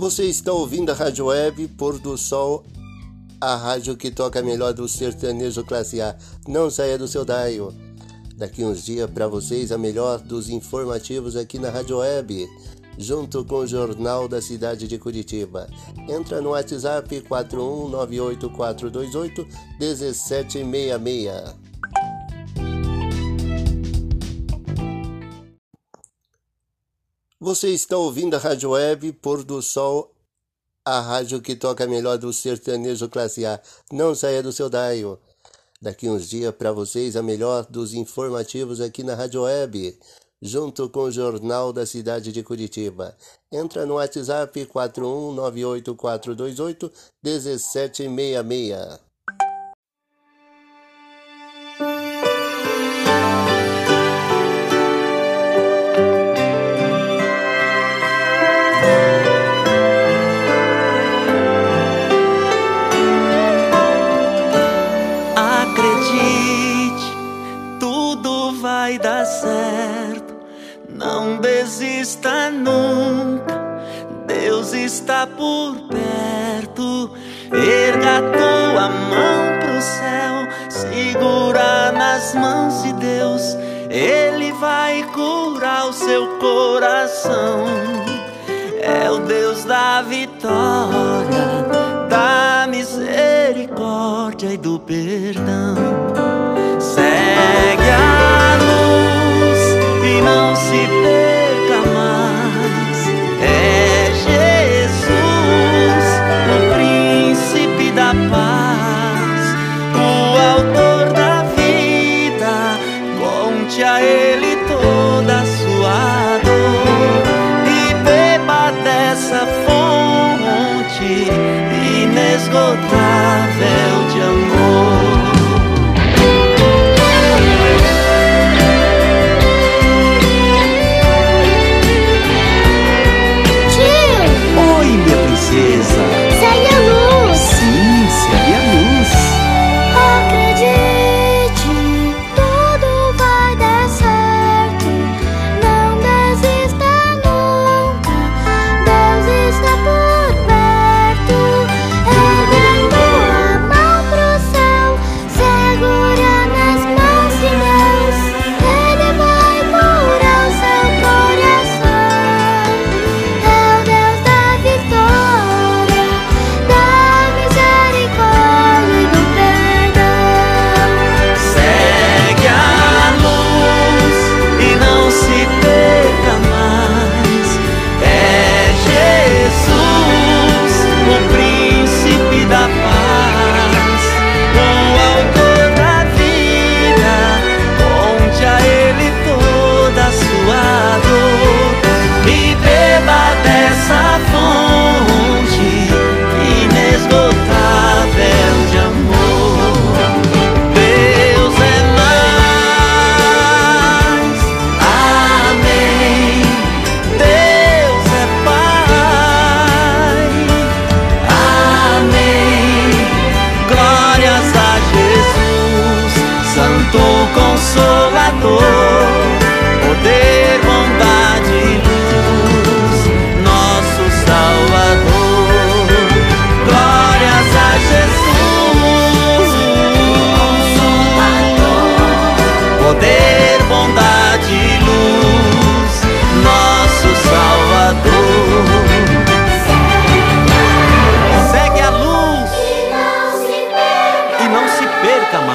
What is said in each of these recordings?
Você está ouvindo a Rádio Web Pôr do Sol, a rádio que toca melhor do sertanejo classe A. Não saia do seu dial. Daqui uns dias para vocês a melhor dos informativos aqui na Rádio Web, junto com o Jornal da Cidade de Curitiba. Entra no WhatsApp 41984281766. Você está ouvindo a Rádio Web Pôr do Sol, a rádio que toca melhor do sertanejo classe A. Não saia do seu daio. Daqui uns dias para vocês a melhor dos informativos aqui na Rádio Web, junto com o Jornal da Cidade de Curitiba. Entra no WhatsApp 4198428 1766. Não desista nunca. Deus está por perto. Erga tua mão pro céu, segura nas mãos de Deus. Ele vai curar o seu coração. É o Deus da vitória, da misericórdia e do perdão. Segue a luz e não se perca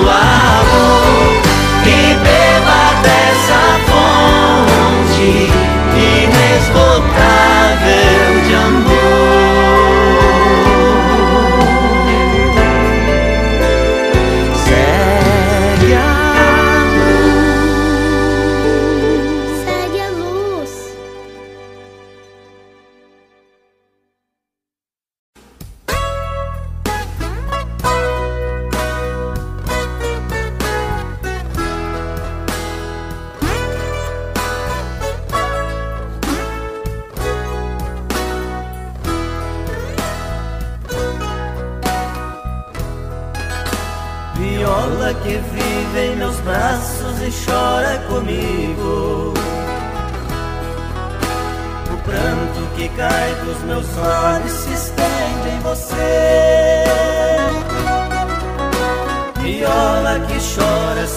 toda a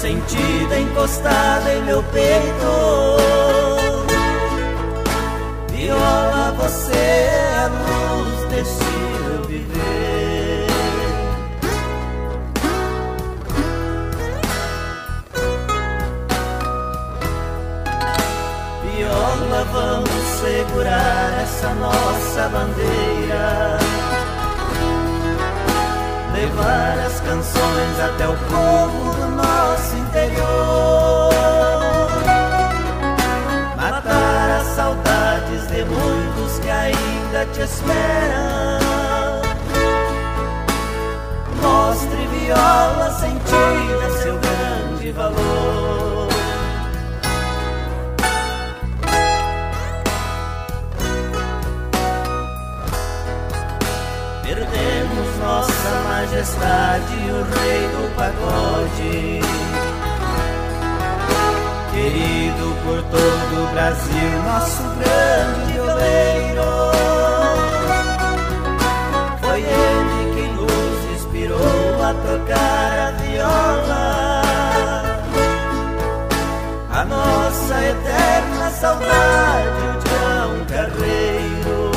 sentida encostada em meu peito. Viola, você é a luz desse meu viver. Viola, vamos segurar essa nossa bandeira. Levar as canções até o povo nosso interior. Matar as saudades de muitos que ainda te esperam. Mostre viola sentida seu grande valor. Eterna saudade, o João Carreiro.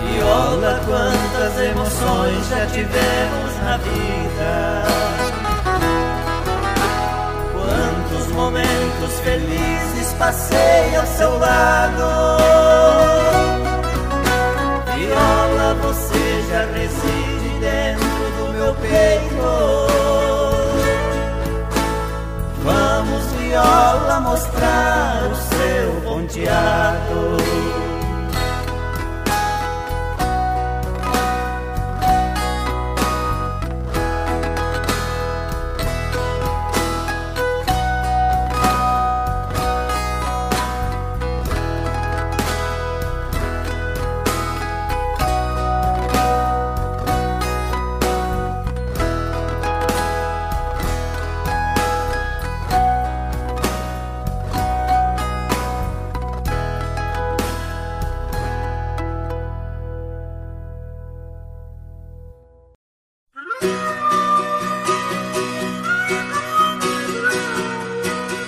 Viola, quantas emoções já tivemos na vida. Quantos momentos felizes passei ao seu lado. Viola, você já do meu peito. Vamos, viola, mostrar o seu ponteado.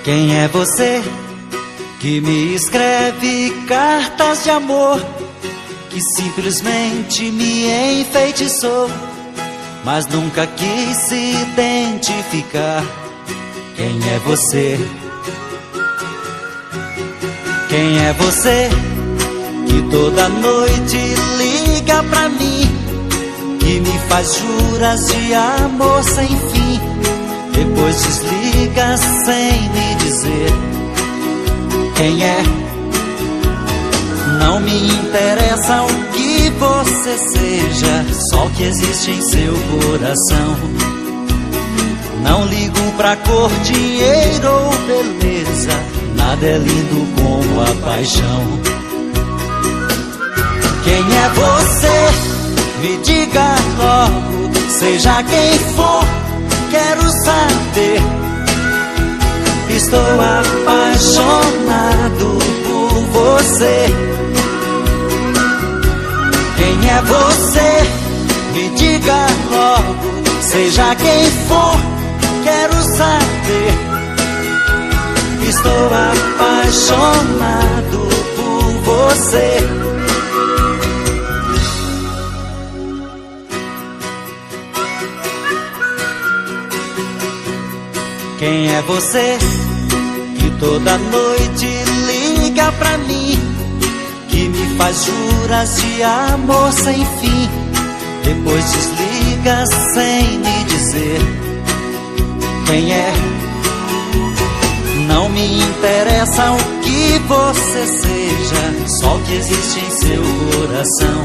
Quem é você que me escreve cartas de amor que simplesmente me enfeitiçou, mas nunca quis se identificar? Quem é você? Quem é você que toda noite liga pra mim, que me faz juras de amor sem fim? Depois desliga sem me dizer quem é. Não me interessa o que você seja, só o que existe em seu coração. Não ligo pra cor, dinheiro ou beleza, nada é lindo como a paixão. Quem é você? Me diga logo, seja quem for quero saber. Estou apaixonado por você. Quem é você? Me diga logo, seja quem for, quero saber. Estou apaixonado por você. Quem é você que toda noite liga pra mim? Que me faz juras de amor sem fim. Depois desliga sem me dizer quem é. Não me interessa o que você seja, só o que existe em seu coração.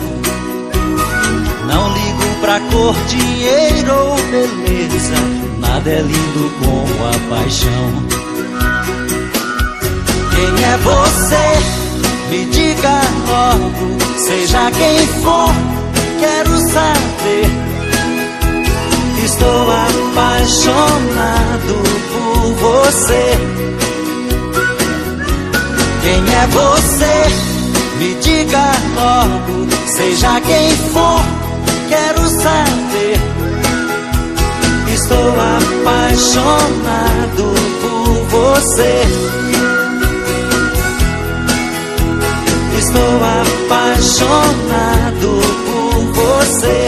Não ligo pra cor, dinheiro ou beleza, nada é lindo como a paixão. Quem é você? me diga logo, seja quem for, quero saber. Estou apaixonado por você. Quem é você? Me diga logo, seja quem for, quero saber. Estou apaixonado por você. Estou apaixonado por você.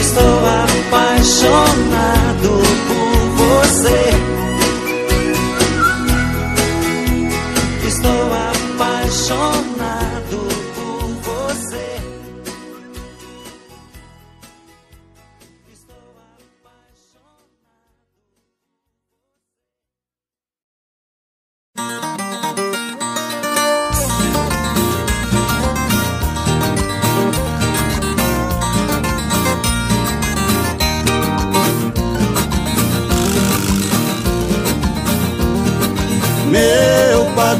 Estou apaixonado por você. Estou apaixonado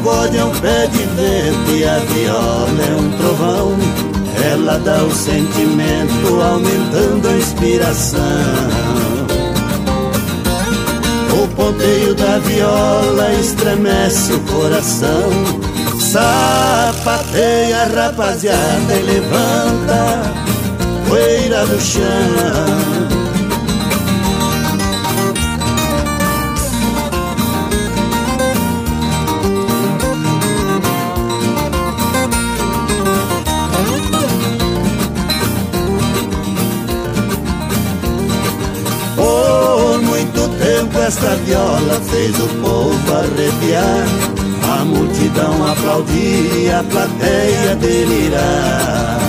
pagode é um pé de vento e a viola é um trovão. Ela dá o sentimento, aumentando a inspiração. O ponteio da viola estremece o coração. Sapateia, rapaziada, e levanta poeira do chão. Esta viola fez o povo arrepiar. A multidão aplaudir e a plateia delirar.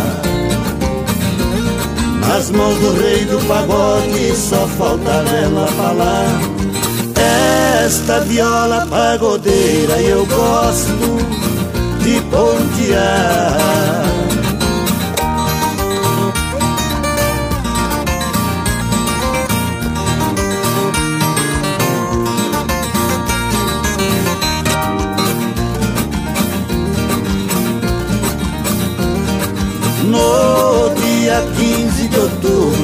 Nas mãos do rei do pagode só falta ela falar. Esta viola pagodeira eu gosto de pontear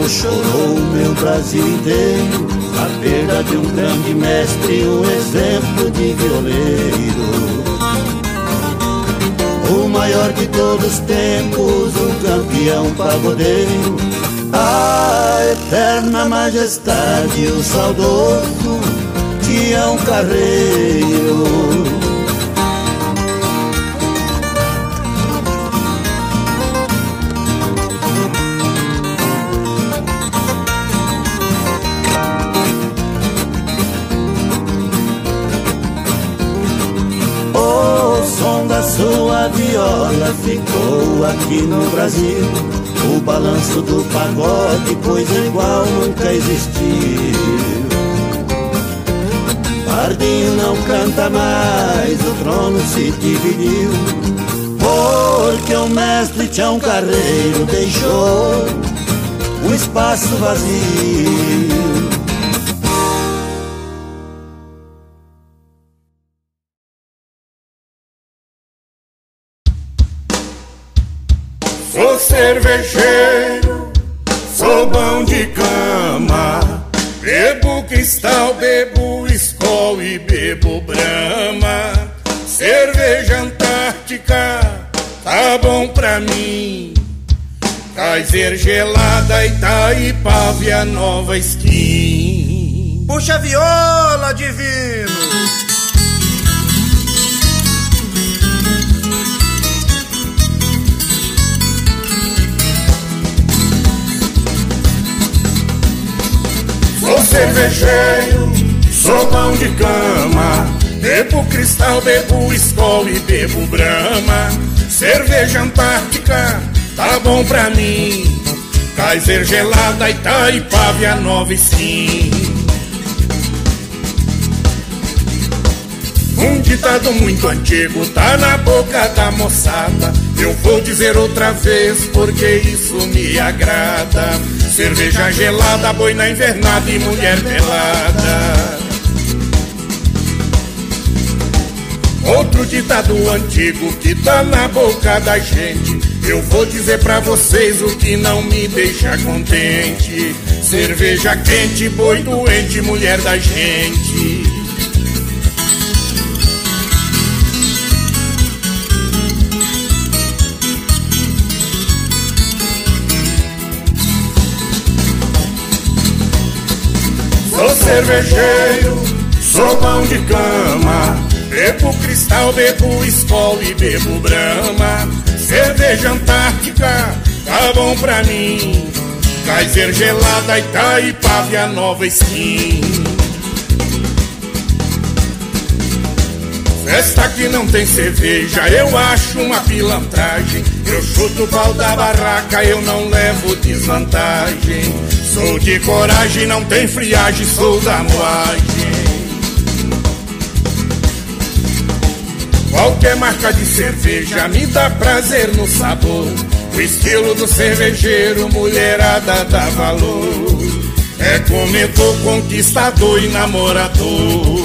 chorou o meu Brasil inteiro A perda de um grande mestre, um exemplo de violeiro. O maior de todos os tempos, um campeão pagodeiro. A eterna majestade, o saudoso Tião Carreiro viola ficou aqui no Brasil. O balanço do pagode, pois igual nunca existiu. Pardinho não canta mais, o trono se dividiu. Porque o mestre Tião Carreiro deixou o espaço vazio. Sou cervejeiro, sou bom de cama. Bebo cristal, bebo escol e bebo brama. Cerveja Antártica, tá bom pra mim. Kaiser gelada, Itaipava e a nova skin. Puxa a viola, divino! Cervejeiro, sou pão de cama. Bebo cristal, bebo escol e bebo brama. Cerveja Antártica, tá bom pra mim. Kaiser gelada, Itaipava nova skin. Um ditado muito antigo tá na boca da moçada. Eu vou dizer outra vez porque isso me agrada. Cerveja gelada, boi na invernada e mulher pelada. Outro ditado antigo que tá na boca da gente. Eu vou dizer pra vocês o que não me deixa contente. Cerveja quente, boi doente, mulher da gente. Sou cervejeiro, sou pão de cama. Bebo cristal, bebo escola e bebo brama. Cerveja antártica, tá bom pra mim. Kaiser gelada, Itaipava e a nova skin. Festa que não tem cerveja, eu acho uma pilantragem. Eu chuto o pau da barraca, eu não levo desvantagem. Sou de coragem, não tem friagem, sou da moagem. Qualquer marca de cerveja me dá prazer no sabor. O estilo do cervejeiro, mulherada dá valor. É comedor, conquistador e namorador.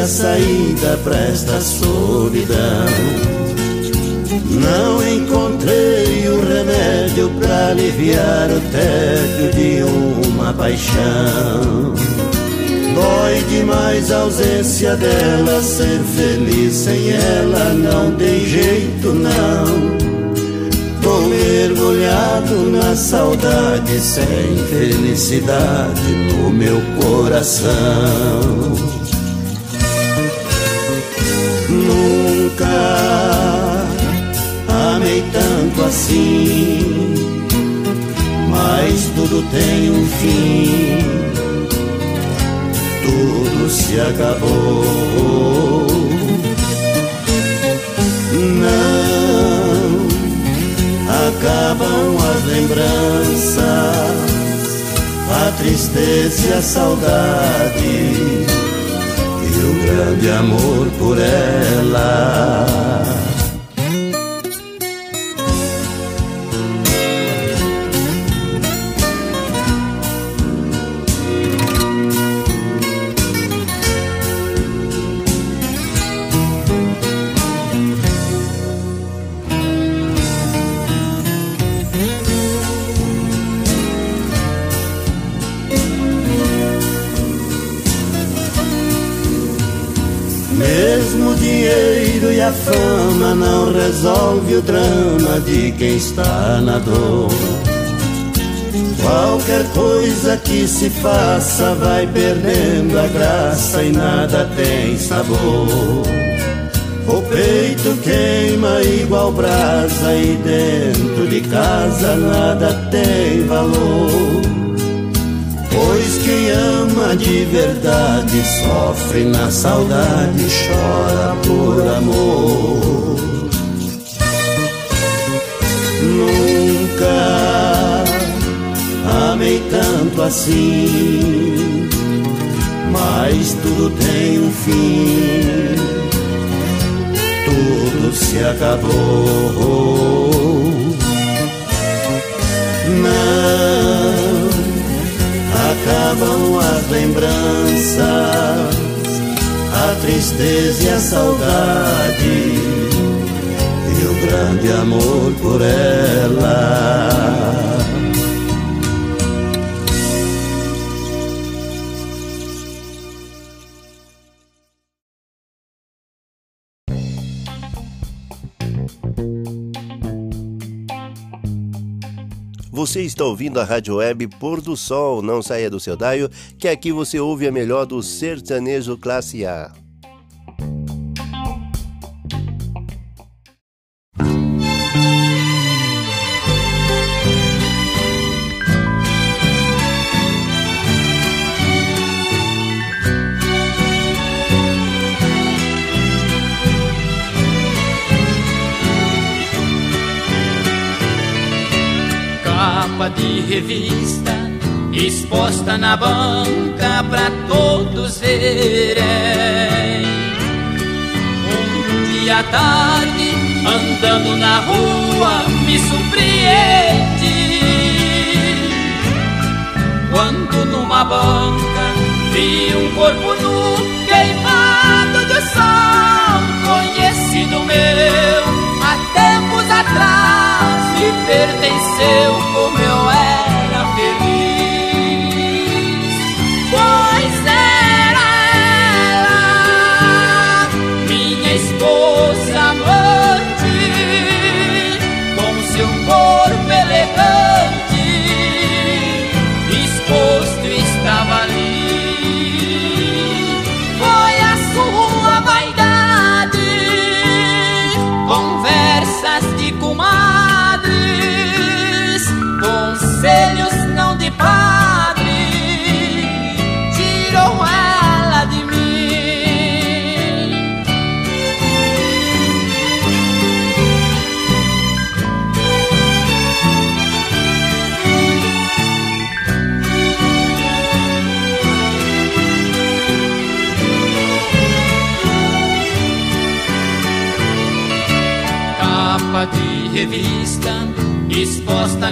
A saída para esta solidão. Não encontrei o remédio para aliviar o tédio de uma paixão. Dói demais a ausência dela, ser feliz sem ela não tem jeito não. Tô mergulhado na saudade, sem felicidade no meu coração. Tanto assim, mas tudo tem um fim, tudo se acabou. Não acabam as lembranças, a tristeza e a saudade, e o grande amor por ela. A fama não resolve o drama de quem está na dor. Qualquer coisa que se faça vai perdendo a graça e nada tem sabor. O peito queima igual brasa e dentro de casa nada tem valor. Pois quem ama de verdade sofre na saudade, chora por amor. Nunca amei tanto assim, mas tudo tem um fim, tudo se acabou. Não acabam as lembranças, a tristeza e a saudade, e o grande amor por ela. Você está ouvindo a Rádio Web Pôr do Sol. Não saia do seu daio, que aqui você ouve a melhor do sertanejo classe A. capa de revista exposta na banca pra todos verem. Um dia à tarde, andando na rua, me surpreende. Quando numa banca vi um corpo nu queimado de sol, conhecido meu há tempos atrás, me pertenceu como eu era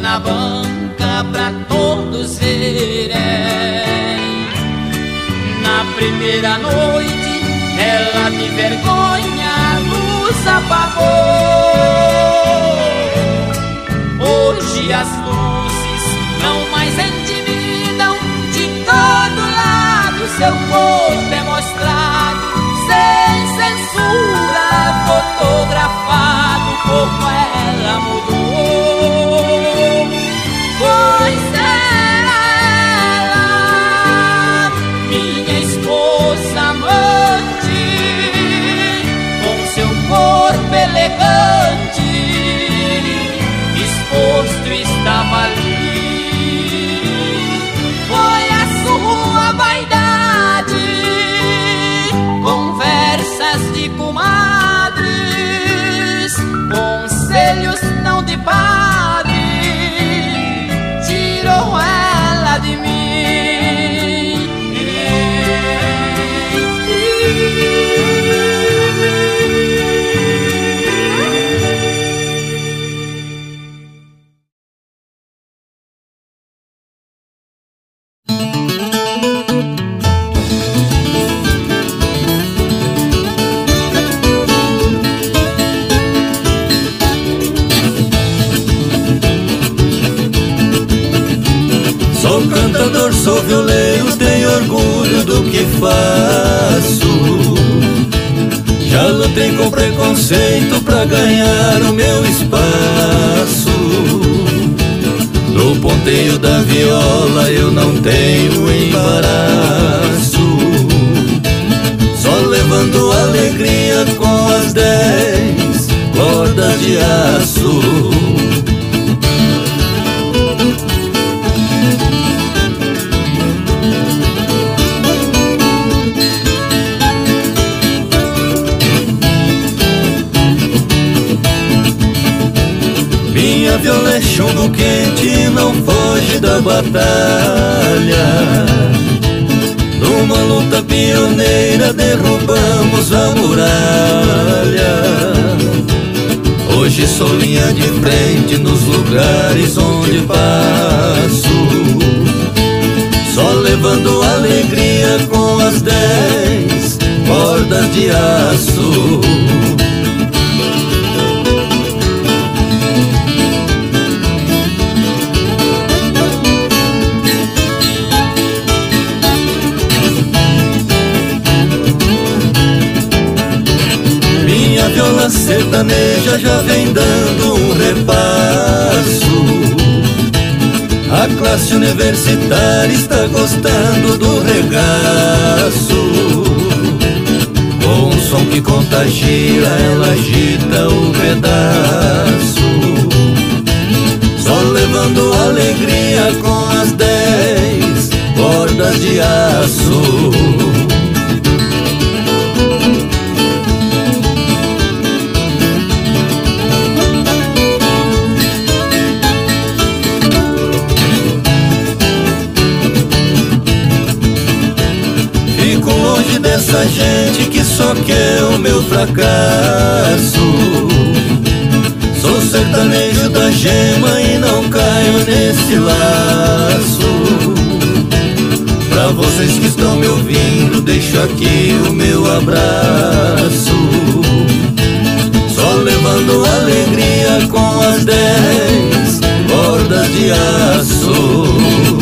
na banca pra todos verem. Na primeira noite, ela de vergonha luz apagou. Hoje as luzes não mais intimidam, de todo lado seu corpo é mostrado, sem censura, fotografado como ela mudou. De padre, eu não tenho embaraço. Só levando alegria com as dez cordas de aço. Quente, não foge da batalha. Numa luta pioneira derrubamos a muralha. Hoje sou linha de frente nos lugares onde passo. Só levando alegria com as dez cordas de aço. Sertaneja já vem dando um repasso. A classe universitária está gostando do regaço. Com um som que contagia, ela agita o pedaço. Só levando alegria com as dez cordas de aço. Fracasso. Sou sertanejo da gema e não caio nesse laço. Pra vocês que estão me ouvindo, deixo aqui o meu abraço. Só levando alegria com as dez cordas de aço.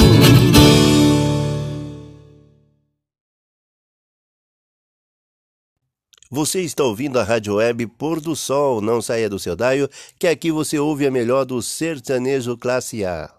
Você está ouvindo a Rádio Web Pôr do Sol. Não saia do seu daio, que aqui você ouve a melhor do sertanejo classe A.